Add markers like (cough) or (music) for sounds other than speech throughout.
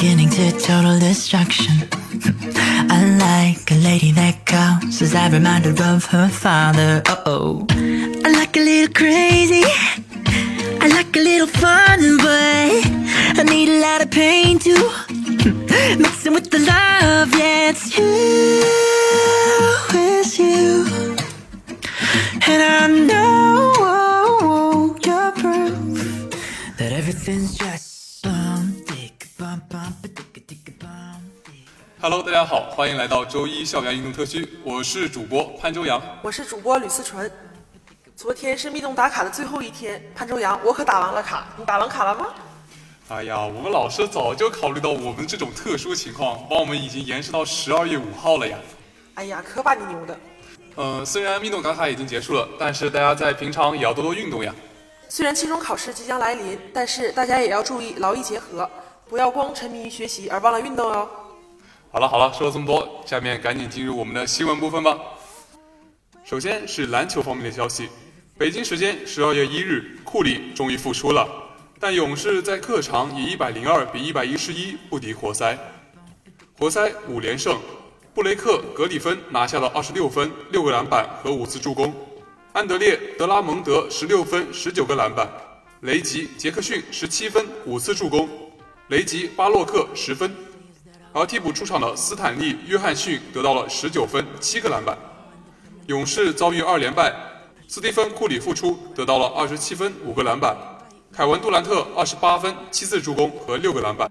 beginning to total destruction. (laughs) I like a lady that calls, as I'm reminded of her father. Uh oh. I like a little crazy, I like a little fun, but I need a lot of pain too. (laughs) Mixing with the love, yeah, it's you, 大家好，欢迎来到周一校园运动特区，我是主播潘周阳，我是主播吕思纯。昨天是密动打卡的最后一天，潘周阳，我可打完了卡，你打完卡了吗？哎呀，我们老师早就考虑到我们这种特殊情况，帮我们已经延迟到十二月五号了呀。哎呀，可把你牛的。嗯，虽然密动打卡已经结束了，但是大家在平常也要多多运动呀。虽然期中考试即将来临，但是大家也要注意劳逸结合，不要光沉迷于学习而忘了运动哦。好了好了，说了这么多，下面赶紧进入我们的新闻部分吧。首先是篮球方面的消息，北京时间十二月一日，库里终于复出了，但勇士在客场以一百零二比一百一十一不敌活塞。活塞五连胜，布雷克·格里芬拿下了二十六分、六个篮板和五次助攻，安德烈·德拉蒙德十六分、十九个篮板，雷吉·杰克逊十七分、五次助攻，雷吉·巴洛克十分。而替补出场的斯坦利·约翰逊得到了十九分、七个篮板。勇士遭遇二连败，斯蒂芬·库里复出，得到了二十七分、五个篮板。凯文·杜兰特二十八分、七次助攻和六个篮板。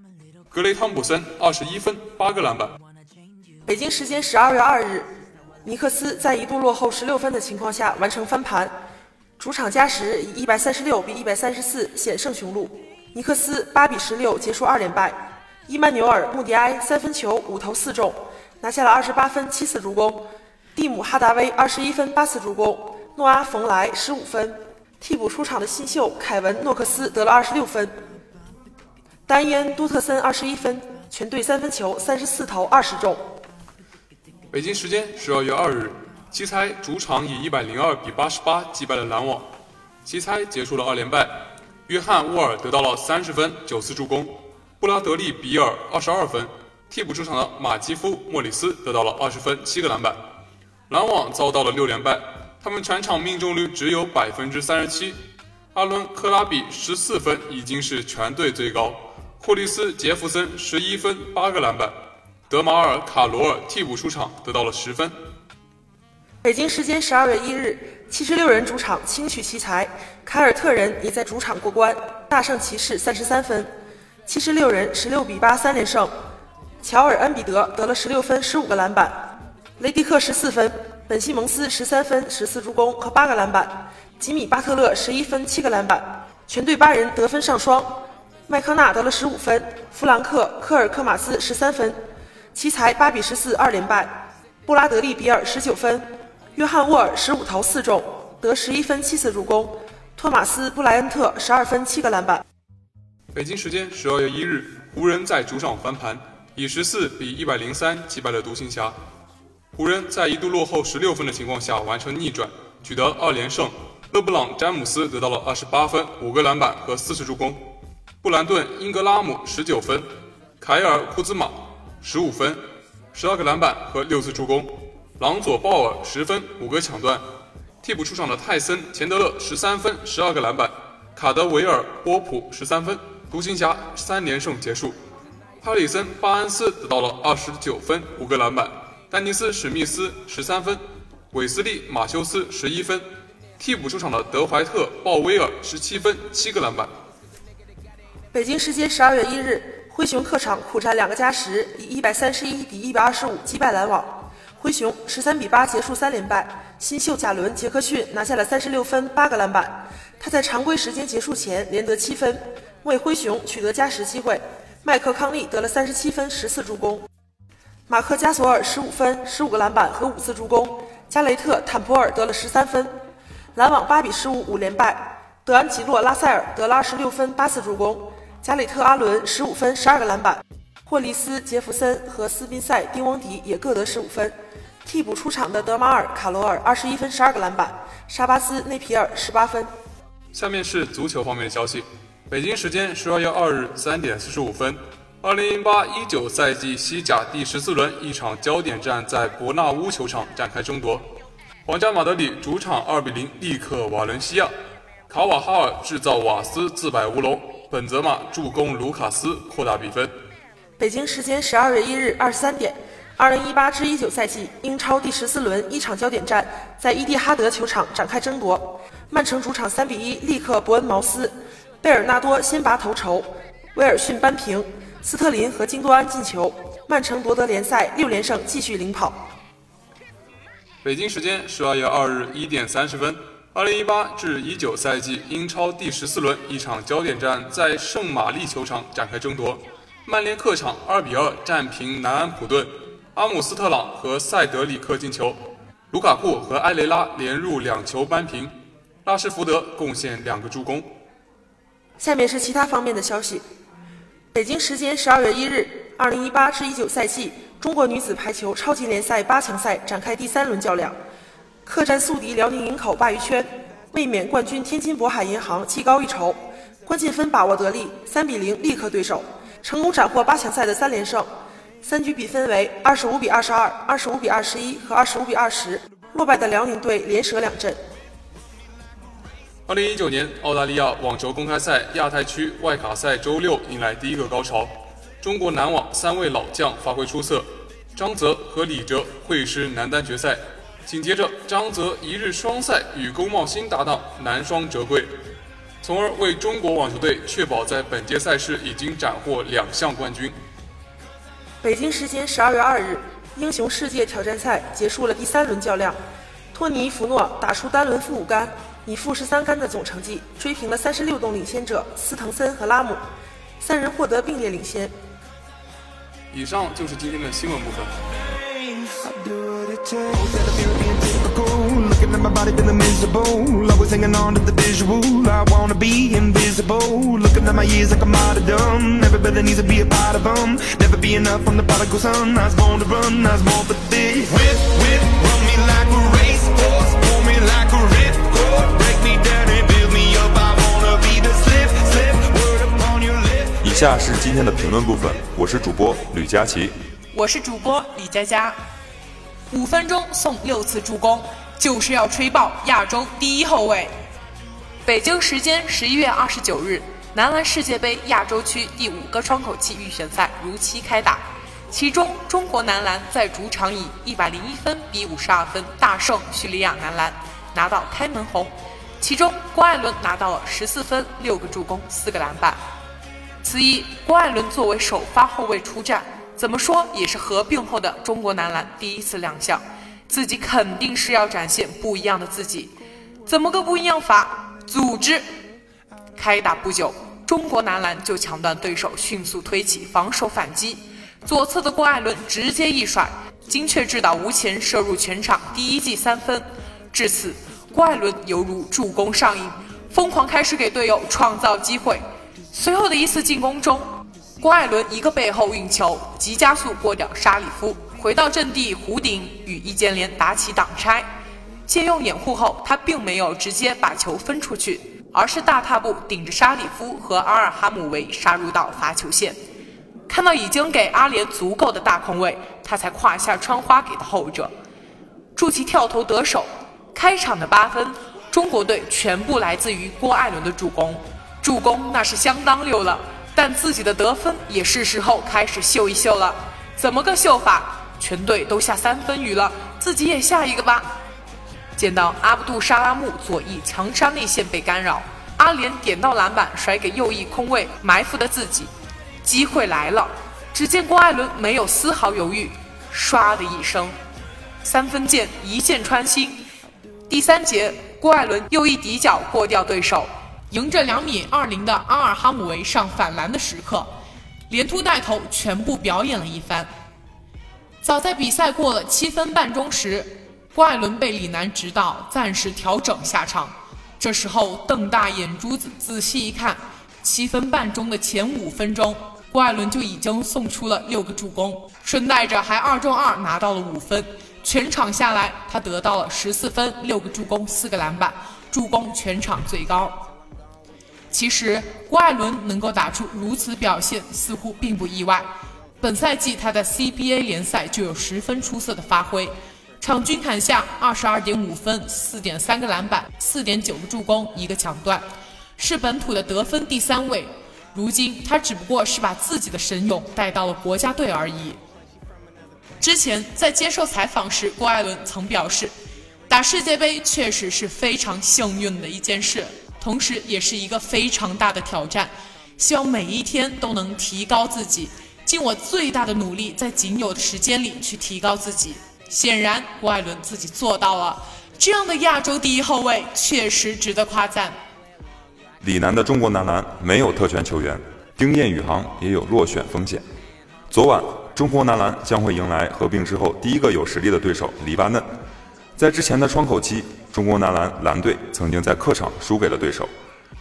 格雷·汤普森二十一分、八个篮板。北京时间十二月二日，尼克斯在一度落后十六分的情况下完成翻盘，主场加时以一百三十六比一百三十四险胜雄鹿，尼克斯八比十六结束二连败。伊曼纽尔·穆迪埃三分球五投四中，拿下了二十八分七次助攻。蒂姆·哈达威二十一分八次助攻。诺阿·冯莱十五分。替补出场的新秀凯文·诺克斯得了二十六分。丹恩·多特森二十一分。全队三分球三十四投二十中。北京时间十二月二日，奇才主场以一百零二比八十八击败了篮网。奇才结束了二连败。约翰·沃尔得到了三十分九次助攻。布拉德利·比尔二十二分，替补出场的马基夫·莫里斯得到了二十分七个篮板。篮网遭到了六连败，他们全场命中率只有百分之三十七。阿伦·克拉比十四分已经是全队最高，霍利斯·杰弗森十一分八个篮板。德马尔·卡罗尔替补出场得到了十分。北京时间十二月一日，七十六人主场轻取奇才，凯尔特人也在主场过关，大胜骑士三十三分。七十六人十六比八三连胜，乔尔·恩比德得了十六分十五个篮板，雷迪克十四分，本西蒙斯十三分十四助攻和八个篮板，吉米·巴特勒十一分七个篮板，全队八人得分上双。麦康纳得了十五分，弗兰克·科尔克马斯十三分，奇才八比十四二连败。布拉德利·比尔十九分，约翰·沃尔十五投四中，得十一分七次助攻，托马斯·布莱恩特十二分七个篮板。北京时间十二月一日，湖人在主场翻盘，以十四比一百零三击败了独行侠。湖人，在一度落后十六分的情况下完成逆转，取得二连胜。勒布朗·詹姆斯得到了二十八分、五个篮板和四次助攻。布兰顿·英格拉姆十九分，凯尔·库兹马十五分、十二个篮板和六次助攻。朗佐鲍尔十分五个抢断。替补出场的泰森钱德勒十三分十二个篮板，卡德维尔波普十三分，独行侠三连胜结束。哈里森巴恩斯得到了二十九分五个篮板，丹尼斯史密斯十三分，韦斯利马修斯十一分。替补出场的德怀特鲍威尔十七分七个篮板。北京时间十二月一日，灰熊客场苦战两个加时，以一百三十一比一百二十五击败篮网。灰熊十三比八结束三连败，新秀贾伦·杰克逊拿下了三十六分、八个篮板。他在常规时间结束前连得七分，为灰熊取得加时机会。麦克康利得了三十七分、十次助攻。马克加索尔十五分、十五个篮板和五次助攻。加雷特·坦普尔得了十三分。篮网八比十五五连败。德安吉洛·拉塞尔得了二十六分、八次助攻。加里特·阿伦十五分、十二个篮板。霍利斯·杰弗森和斯宾塞·丁翁迪也各得十五分。替补出场的德马尔·卡罗尔二十一分十二个篮板，沙巴斯·内皮尔十八分。下面是足球方面的消息。北京时间十二月二日三点四十五分，二零零八一九赛季西甲第十四轮一场焦点战在伯纳乌球场展开争夺。皇家马德里主场二比零力克瓦伦西亚，卡瓦哈尔制造瓦斯自摆乌龙，本泽马助攻卢卡斯扩大比分。北京时间十二月一日二十三点。二零一八至一九赛季英超第十四轮一场焦点战在伊蒂哈德球场展开争夺，曼城主场三比一力克伯恩茅斯，贝尔纳多先拔头筹，威尔逊扳平，斯特林和京多安进球，曼城夺得联赛六连胜，继续领跑。北京时间十二月二日一点三十分，二零一八至一九赛季英超第十四轮一场焦点战在圣玛丽球场展开争夺，曼联客场二比二战平南安普顿。阿姆斯特朗和塞德里克进球，卢卡库和埃雷拉连入两球扳平，拉什福德贡献两个助攻。下面是其他方面的消息。北京时间十二月一日，二零一八至一九赛季中国女子排球超级联赛八强赛展开第三轮较量，客战宿敌辽宁营口鲅鱼圈，卫冕冠军天津渤海银行技高一筹，关键分把握得力，三比零力克对手，成功斩获八强赛的三连胜。三局比分为二十五比二十二、二十五比二十一和二十五比二十。落败的辽宁队连折两阵。二零一九年澳大利亚网球公开赛亚太区外卡赛周六迎来第一个高潮，中国男网三位老将发挥出色，张泽和李哲会师男单决赛。紧接着，张泽一日双赛与龚茂新搭档男双折桂，从而为中国网球队确保在本届赛事已经斩获两项冠军。北京时间十二月二日，英雄世界挑战赛结束了第三轮较量，托尼·弗诺打出单轮负五杆，以负十三杆的总成绩追平了三十六洞领先者斯滕森和拉姆，三人获得并列领先。以上就是今天的新闻部分。下是今天的评论部分，我是主播吕佳琪，我是主播李佳佳。五分钟送六次助攻，就是要吹爆亚洲第一后卫。北京时间十一月二十九日，男篮世界杯亚洲区第五个窗口期预选赛如期开打，其中中国男篮在主场以一百零一分比五十二分大胜叙利亚男篮，拿到开门红。其中郭艾伦拿到了十四分、六个助攻、四个篮板。此役郭艾伦作为首发后卫出战。怎么说也是合并后的中国男篮第一次亮相，自己肯定是要展现不一样的自己。怎么个不一样法？组织。开打不久，中国男篮就抢断对手，迅速推起防守反击。左侧的郭艾伦直接一甩，精确制导吴前射入全场第一记三分。至此，郭艾伦犹如助攻上瘾，疯狂开始给队友创造机会。随后的一次进攻中。郭艾伦一个背后运球，急加速过掉沙里夫，回到阵地弧顶与易建联打起挡拆。借用掩护后，他并没有直接把球分出去，而是大踏步顶着沙里夫和阿尔哈姆维杀入到罚球线。看到已经给阿联足够的大空位，他才胯下穿花给的后者。助其跳投得手。开场的八分，中国队全部来自于郭艾伦的助攻，助攻那是相当溜了。但自己的得分也是时候开始秀一秀了。怎么个秀法？全队都下三分雨了，自己也下一个吧。见到阿布杜沙拉木左翼强杀内线被干扰，阿联点到篮板甩给右翼空位埋伏的自己，机会来了。只见郭艾伦没有丝毫犹豫，唰的一声，三分箭一箭穿心。第三节，郭艾伦右翼底角过掉对手，迎着两米二零的阿尔哈姆维上反篮的时刻，连突带投全部表演了一番。早在比赛过了七分半钟时，郭艾伦被李楠指导暂时调整下场。这时候瞪大眼珠子仔细一看，七分半钟的前五分钟，郭艾伦就已经送出了六个助攻，顺带着还二中二拿到了五分。全场下来，他得到了十四分、六个助攻、四个篮板，助攻全场最高。其实郭艾伦能够打出如此表现，似乎并不意外。本赛季他在 CBA 联赛就有十分出色的发挥，场均砍下二十二点五分、四点三个篮板、四点九个助攻、一个抢断，是本土的得分第三位。如今他只不过是把自己的神勇带到了国家队而已。之前在接受采访时，郭艾伦曾表示，打世界杯确实是非常幸运的一件事，同时也是一个非常大的挑战。希望每一天都能提高自己，尽我最大的努力，在仅有的时间里去提高自己。显然，郭艾伦自己做到了。这样的亚洲第一后卫确实值得夸赞。李楠的中国男篮没有特权球员，丁彦雨航也有落选风险。昨晚。中国男篮将会迎来合并之后第一个有实力的对手黎巴嫩。在之前的窗口期，中国男篮蓝队曾经在客场输给了对手，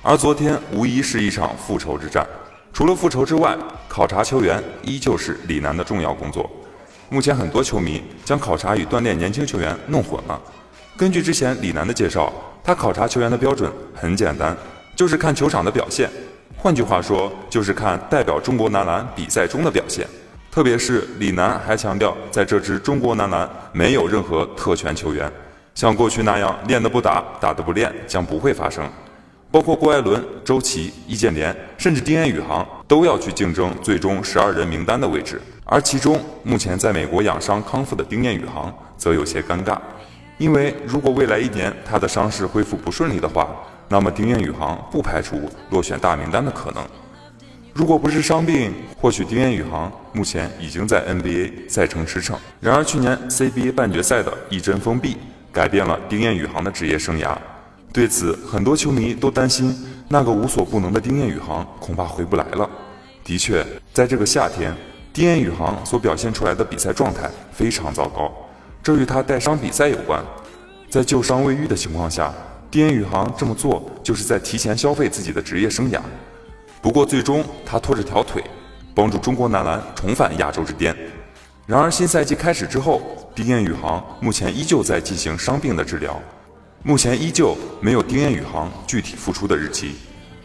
而昨天无疑是一场复仇之战。除了复仇之外，考察球员依旧是李楠的重要工作。目前很多球迷将考察与锻炼年轻球员弄混了。根据之前李楠的介绍，他考察球员的标准很简单，就是看球场的表现。换句话说，就是看代表中国男篮比赛中的表现。特别是李楠还强调，在这支中国男篮没有任何特权球员，像过去那样练的不打，打的不练，将不会发生。包括郭艾伦、周琦、易建联，甚至丁彦雨航都要去竞争最终十二人名单的位置。而其中目前在美国养伤康复的丁彦雨航则有些尴尬，因为如果未来一年他的伤势恢复不顺利的话，那么丁彦雨航不排除落选大名单的可能。如果不是伤病，或许丁彦雨航目前已经在 NBA 赛程驰骋。然而，去年 CBA 半决赛的一针封闭，改变了丁彦雨航的职业生涯。对此，很多球迷都担心，那个无所不能的丁彦雨航恐怕回不来了。的确，在这个夏天，丁彦雨航所表现出来的比赛状态非常糟糕，这与他带伤比赛有关。在旧伤未愈的情况下，丁彦雨航这么做，就是在提前消费自己的职业生涯。不过，最终他拖着条腿，帮助中国男篮重返亚洲之巅。然而，新赛季开始之后，丁彦雨航目前依旧在进行伤病的治疗，目前依旧没有丁彦雨航具体复出的日期。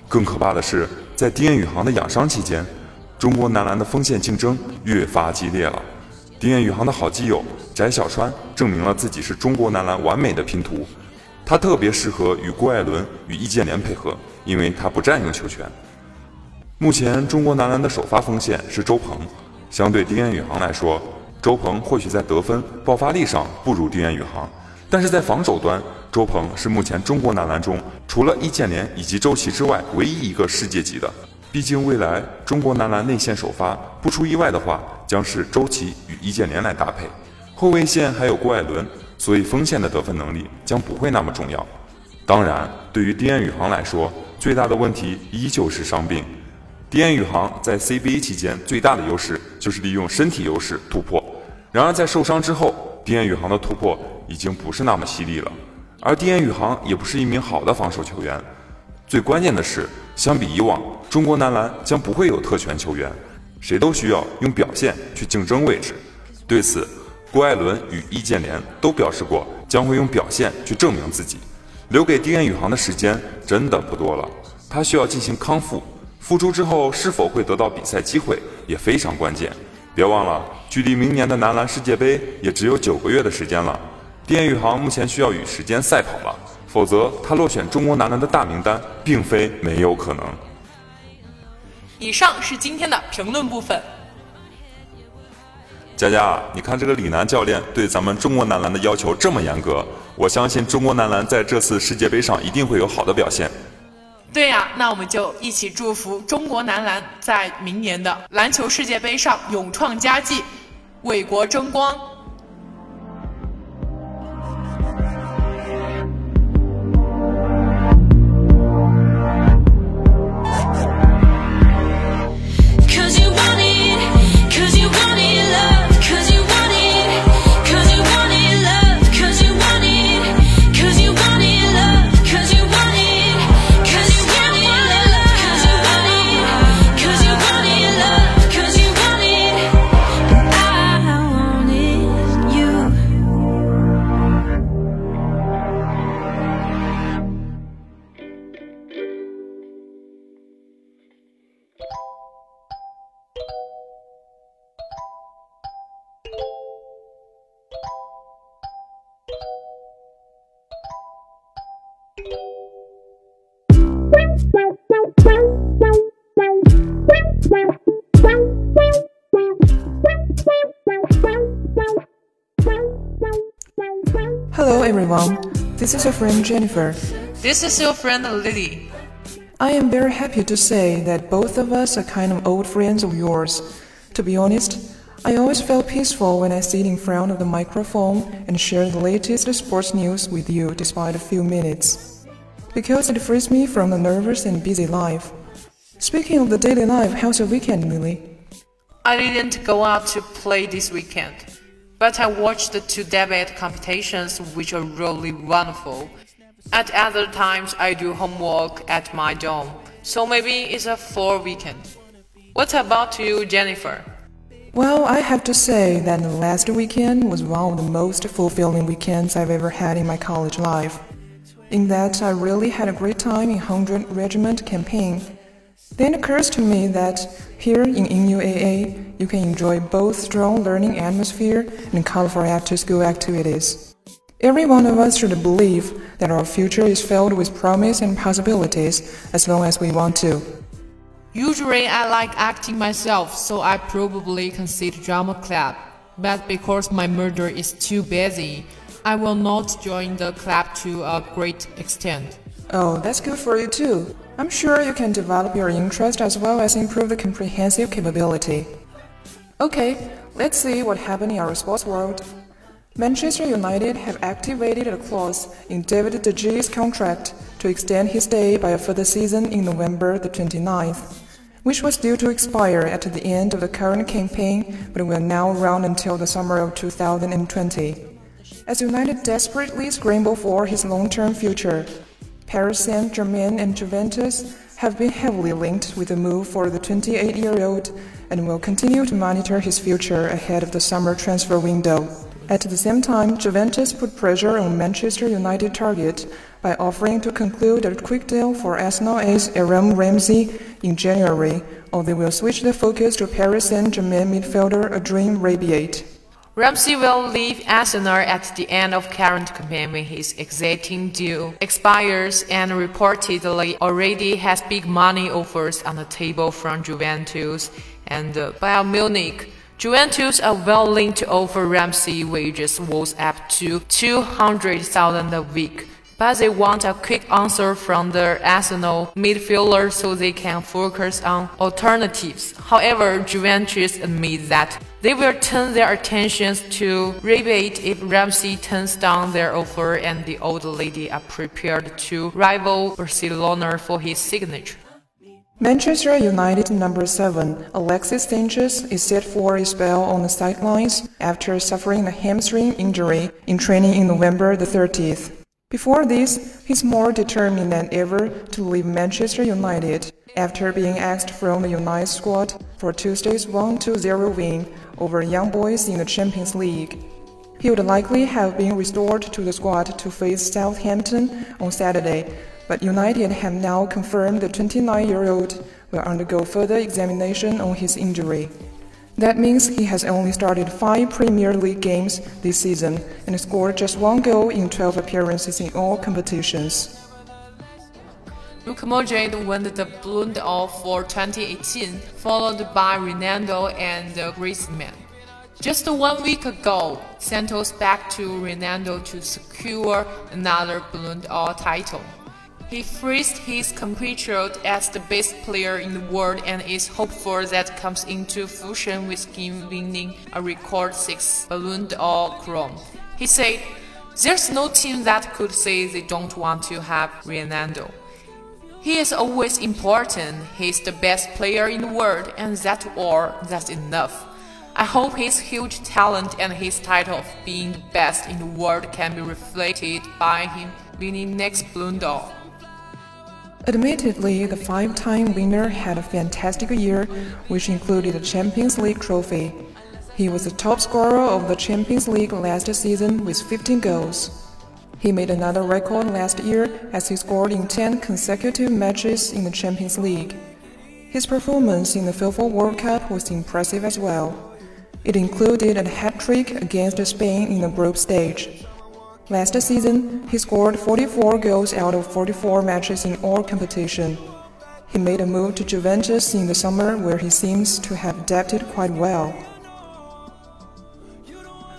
更可怕的是，在丁彦雨航的养伤期间，中国男篮的锋线竞争越发激烈了。丁彦雨航的好基友翟小川证明了自己是中国男篮完美的拼图，他特别适合与郭艾伦与易建联配合，因为他不占用球权。目前中国男篮的首发锋线是周鹏，相对丁彦雨航来说，周鹏或许在得分爆发力上不如丁彦雨航，但是在防守端，周鹏是目前中国男篮中除了易建联以及周琦之外唯一一个世界级的。毕竟未来中国男篮内线首发不出意外的话，将是周琦与易建联来搭配，后卫线还有郭艾伦，所以锋线的得分能力将不会那么重要。当然，对于丁彦雨航来说，最大的问题依旧是伤病。丁彦雨航在 CBA 期间最大的优势就是利用身体优势突破，然而在受伤之后，丁彦雨航的突破已经不是那么犀利了。而丁彦雨航也不是一名好的防守球员。最关键的是，相比以往，中国男篮将不会有特权球员，谁都需要用表现去竞争位置。对此，郭艾伦与易建联都表示过将会用表现去证明自己。留给丁彦雨航的时间真的不多了，他需要进行康复。复出之后是否会得到比赛机会也非常关键。别忘了，距离明年的男篮世界杯也只有九个月的时间了。丁彦雨航目前需要与时间赛跑了，否则他落选中国男篮的大名单并非没有可能。以上是今天的评论部分。佳佳，你看这个李楠教练对咱们中国男篮的要求这么严格，我相信中国男篮在这次世界杯上一定会有好的表现。对呀，那我们就一起祝福中国男篮在明年的篮球世界杯上勇创佳绩，为国争光。Hello everyone, this is your friend Jennifer. This is your friend Lily. I am very happy to say that both of us are kind of old friends of yours. To be honest, I always felt peaceful when I sit in front of the microphone and share the latest sports news with you despite a few minutes. Because it frees me from the nervous and busy life. Speaking of the daily life, how's your weekend, Lily? I didn't go out to play this weekend, but I watched the two debate competitions which are really wonderful. At other times, I do homework at my dorm, so maybe it's a full weekend. What about you, Jennifer? Well, I have to say that the last weekend was one of the most fulfilling weekends I've ever had in my college life. In that, I really had a great time in 100 Regiment campaign. Then it occurs to me that here in NUAA, you can enjoy both strong learning atmosphere and colorful after-school activities. Every one of us should believe that our future is filled with promise and possibilities as long as we want to. Usually I like acting myself, so I probably consider drama club. But because my murder is too busy, I will not join the club to a great extent. Oh, that's good for you too. I'm sure you can develop your interest as well as improve the comprehensive capability. Okay, let's see what happened in our sports world. Manchester United have activated a clause in David De Gea's contract to extend his stay by a further season in November the 29th, which was due to expire at the end of the current campaign but will now run until the summer of 2020. As United desperately scramble for his long-term future, Paris Saint-Germain and Juventus have been heavily linked with the move for the 28-year-old and will continue to monitor his future ahead of the summer transfer window. At the same time, Juventus put pressure on Manchester United target by offering to conclude a quick deal for Arsenal ace Aaron Ramsey in January, or they will switch their focus to Paris Saint-Germain midfielder Adrien Rabiot. Ramsey will leave Arsenal at the end of current campaign when his exiting deal expires and reportedly already has big money offers on the table from Juventus and uh, Bayern Munich. Juventus are willing to offer Ramsey wages worth up to 200,000 a week, but they want a quick answer from the Arsenal midfielder so they can focus on alternatives. However, Juventus admit that they will turn their attentions to rebate if Ramsey turns down their offer and the old lady are prepared to rival Barcelona for his signature. Manchester United number 7, Alexis Sanchez, is set for a spell on the sidelines after suffering a hamstring injury in training in November the 30th. Before this, he's more determined than ever to leave Manchester United after being axed from the United squad for Tuesday's 1-2-0 win over Young Boys in the Champions League. He would likely have been restored to the squad to face Southampton on Saturday, but United have now confirmed the 29-year-old will undergo further examination on his injury. That means he has only started five Premier League games this season and scored just one goal in 12 appearances in all competitions. Luka Modric won the Ballon d'Or for 2018, followed by Ronaldo and Griezmann. Just one week ago, Santos backed to Ronaldo to secure another Ballon d'Or title. He phrased his compatriot as the best player in the world and is hopeful that comes into fusion with him winning a record six Ballon d'Or crown. He said, There's no team that could say they don't want to have Ronaldo. He is always important, he's the best player in the world, and that's all, that's enough. I hope his huge talent and his title of being the best in the world can be reflected by him winning next d'Or. Admittedly, the five time winner had a fantastic year, which included a Champions League trophy. He was the top scorer of the Champions League last season with 15 goals. He made another record last year as he scored in 10 consecutive matches in the Champions League. His performance in the FIFA World Cup was impressive as well. It included a hat trick against Spain in the group stage. Last season, he scored 44 goals out of 44 matches in all competition. He made a move to Juventus in the summer where he seems to have adapted quite well.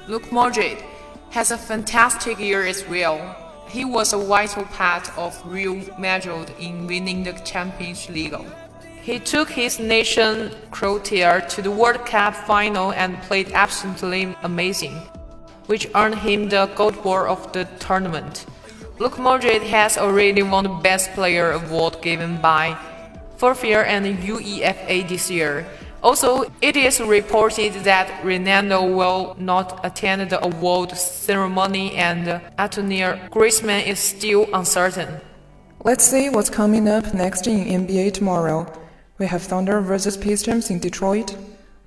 Luke Modric has a fantastic year as well. He was a vital part of Real Madrid in winning the Champions League. He took his nation Croatia to the World Cup final and played absolutely amazing, which earned him the gold ball of the tournament. Luke Modric has already won the Best Player award given by FIFA and UEFA this year. Also, it is reported that Ronaldo will not attend the award ceremony and Antonio Griezmann is still uncertain. Let's see what's coming up next in NBA tomorrow. We have Thunder vs Pistons in Detroit,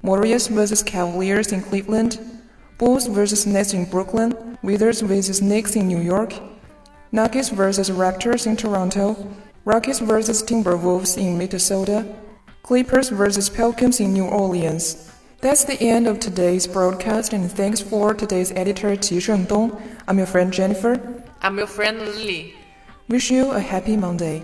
Warriors vs Cavaliers in Cleveland, Bulls vs Nets in Brooklyn, Wizards vs Knicks in New York, Nuggets vs Raptors in Toronto, Rockets vs Timberwolves in Minnesota, Clippers vs Pelicans in New Orleans. That's the end of today's broadcast, and thanks for today's editor Qi Shengdong. I'm your friend Jennifer. I'm your friend Lily. Wish you a happy Monday.